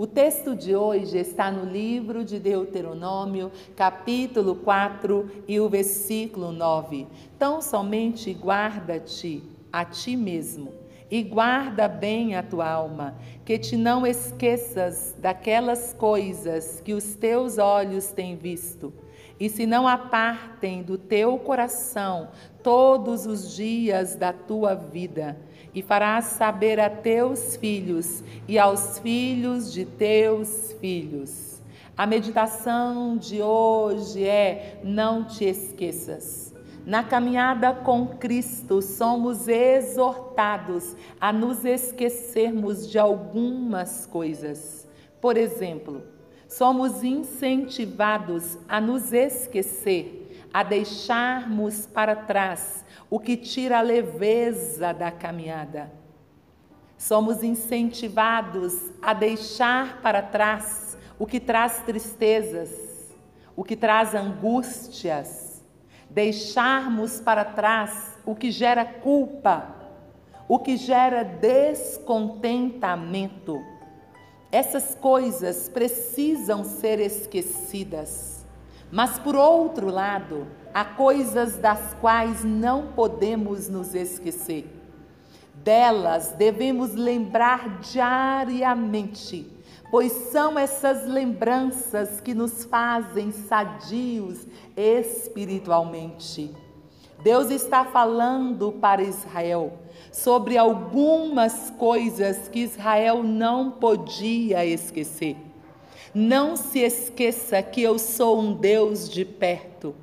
O texto de hoje está no livro de Deuteronômio, capítulo 4 e o versículo 9. Tão somente guarda-te a ti mesmo e guarda bem a tua alma, que te não esqueças daquelas coisas que os teus olhos têm visto, e se não apartem do teu coração todos os dias da tua vida, e farás saber a teus filhos e aos filhos de teus filhos. A meditação de hoje é: não te esqueças. Na caminhada com Cristo, somos exortados a nos esquecermos de algumas coisas. Por exemplo, somos incentivados a nos esquecer, a deixarmos para trás o que tira a leveza da caminhada. Somos incentivados a deixar para trás o que traz tristezas, o que traz angústias, deixarmos para trás o que gera culpa, o que gera descontentamento. Essas coisas precisam ser esquecidas. Mas, por outro lado, há coisas das quais não podemos nos esquecer. Delas devemos lembrar diariamente pois são essas lembranças que nos fazem sadios espiritualmente. Deus está falando para Israel sobre algumas coisas que Israel não podia esquecer. Não se esqueça que eu sou um Deus de perto.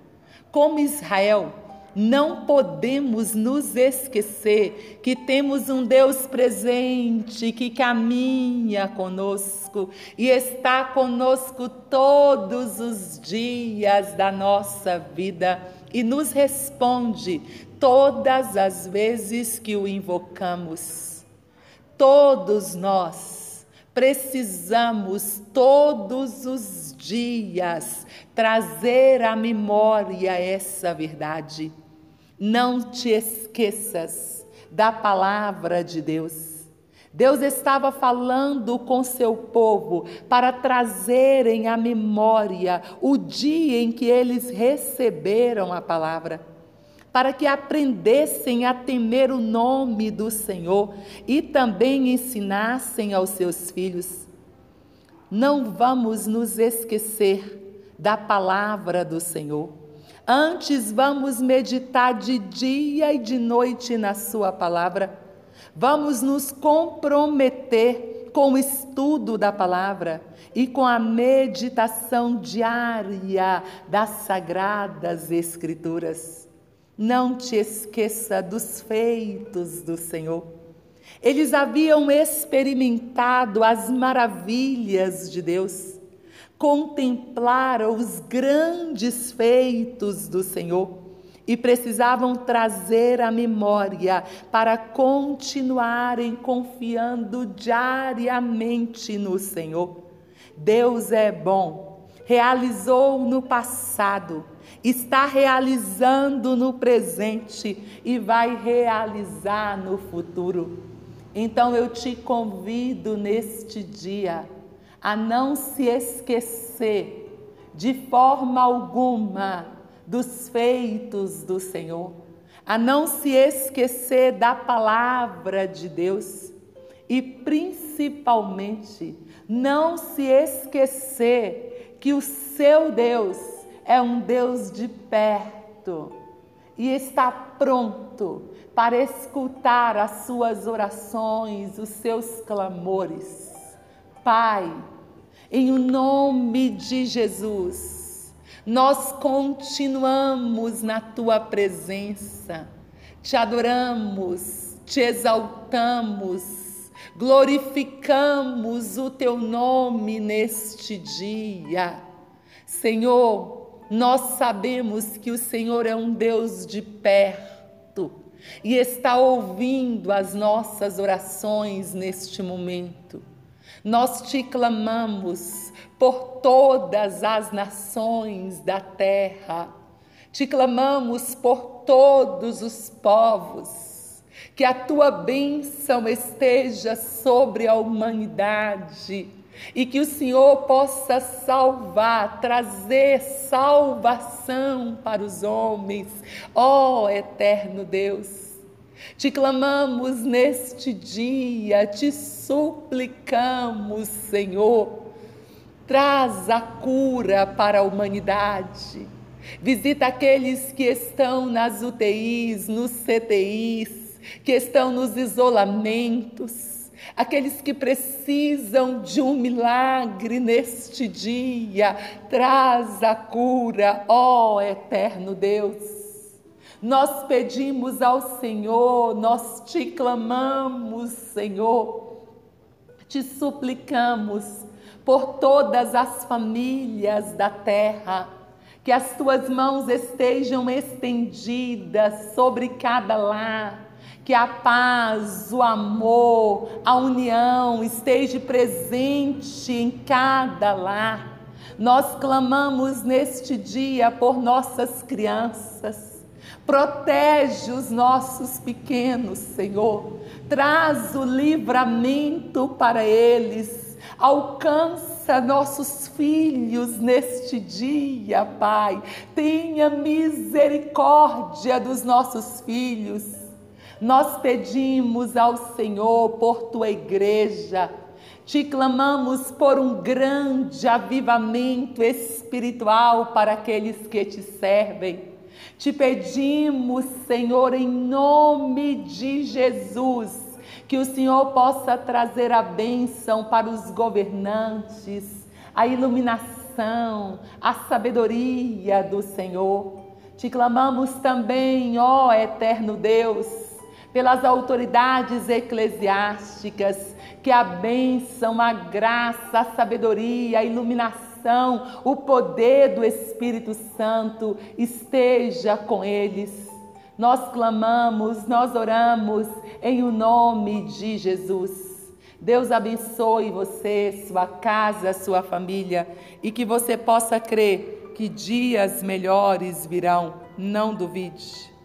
Como Israel, não podemos nos esquecer que temos um Deus presente que caminha conosco e está conosco todos os dias da nossa vida e nos responde todas as vezes que o invocamos. Todos nós precisamos todos os dias trazer à memória essa verdade. Não te esqueças da palavra de Deus. Deus estava falando com seu povo para trazerem à memória o dia em que eles receberam a palavra, para que aprendessem a temer o nome do Senhor e também ensinassem aos seus filhos. Não vamos nos esquecer da palavra do Senhor. Antes vamos meditar de dia e de noite na Sua palavra. Vamos nos comprometer com o estudo da palavra e com a meditação diária das sagradas Escrituras. Não te esqueça dos feitos do Senhor. Eles haviam experimentado as maravilhas de Deus contemplaram os grandes feitos do Senhor e precisavam trazer a memória para continuarem confiando diariamente no Senhor. Deus é bom, realizou no passado, está realizando no presente e vai realizar no futuro. Então eu te convido neste dia a não se esquecer de forma alguma dos feitos do Senhor, a não se esquecer da palavra de Deus e principalmente não se esquecer que o seu Deus é um Deus de perto e está pronto para escutar as suas orações, os seus clamores. Pai, em o nome de Jesus, nós continuamos na tua presença, te adoramos, te exaltamos, glorificamos o teu nome neste dia. Senhor, nós sabemos que o Senhor é um Deus de perto e está ouvindo as nossas orações neste momento. Nós te clamamos por todas as nações da terra, te clamamos por todos os povos, que a tua bênção esteja sobre a humanidade e que o Senhor possa salvar, trazer salvação para os homens, ó oh, eterno Deus. Te clamamos neste dia, te suplicamos, Senhor, traz a cura para a humanidade. Visita aqueles que estão nas UTIs, nos CTIs, que estão nos isolamentos, aqueles que precisam de um milagre neste dia. Traz a cura, ó eterno Deus. Nós pedimos ao Senhor, nós te clamamos, Senhor, te suplicamos por todas as famílias da terra, que as tuas mãos estejam estendidas sobre cada lar, que a paz, o amor, a união esteja presente em cada lar. Nós clamamos neste dia por nossas crianças Protege os nossos pequenos, Senhor. Traz o livramento para eles. Alcança nossos filhos neste dia, Pai. Tenha misericórdia dos nossos filhos. Nós pedimos ao Senhor por tua igreja. Te clamamos por um grande avivamento espiritual para aqueles que te servem. Te pedimos, Senhor, em nome de Jesus, que o Senhor possa trazer a bênção para os governantes, a iluminação, a sabedoria do Senhor. Te clamamos também, ó Eterno Deus, pelas autoridades eclesiásticas, que a bênção, a graça, a sabedoria, a iluminação, o poder do Espírito Santo esteja com eles. Nós clamamos, nós oramos em o nome de Jesus. Deus abençoe você, sua casa, sua família e que você possa crer que dias melhores virão. Não duvide.